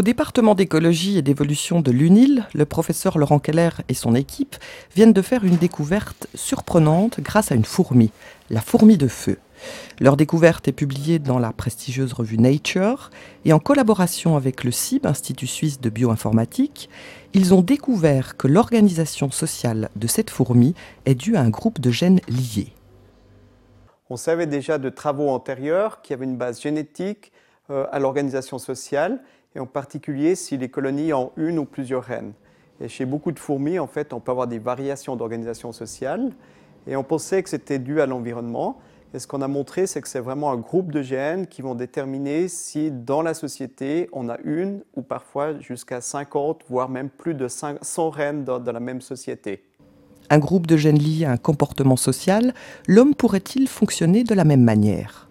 Au département d'écologie et d'évolution de l'UNIL, le professeur Laurent Keller et son équipe viennent de faire une découverte surprenante grâce à une fourmi, la fourmi de feu. Leur découverte est publiée dans la prestigieuse revue Nature et en collaboration avec le CIB, Institut suisse de bioinformatique, ils ont découvert que l'organisation sociale de cette fourmi est due à un groupe de gènes liés. On savait déjà de travaux antérieurs qu'il y avait une base génétique euh, à l'organisation sociale et en particulier si les colonies ont une ou plusieurs reines. Et chez beaucoup de fourmis, en fait, on peut avoir des variations d'organisation sociale et on pensait que c'était dû à l'environnement. Et ce qu'on a montré, c'est que c'est vraiment un groupe de gènes qui vont déterminer si dans la société, on a une ou parfois jusqu'à 50, voire même plus de 100 reines dans, la même société. Un groupe de gènes liés à un comportement social, l'homme pourrait-il fonctionner de la même manière?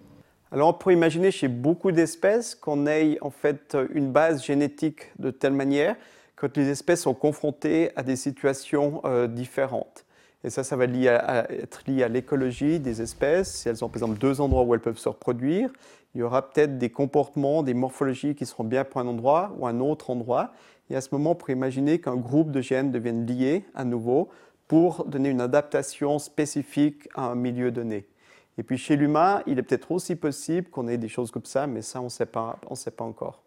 Alors on pourrait imaginer chez beaucoup d'espèces qu'on ait en fait une base génétique de telle manière que les espèces sont confrontées à des situations euh, différentes. Et ça, ça va être lié à l'écologie des espèces. Si elles ont par exemple deux endroits où elles peuvent se reproduire, il y aura peut-être des comportements, des morphologies qui seront bien pour un endroit ou un autre endroit. Et à ce moment, on pourrait imaginer qu'un groupe de gènes devienne lié à nouveau pour donner une adaptation spécifique à un milieu donné. Et puis chez l'humain, il est peut-être aussi possible qu'on ait des choses comme ça, mais ça, on ne sait pas encore.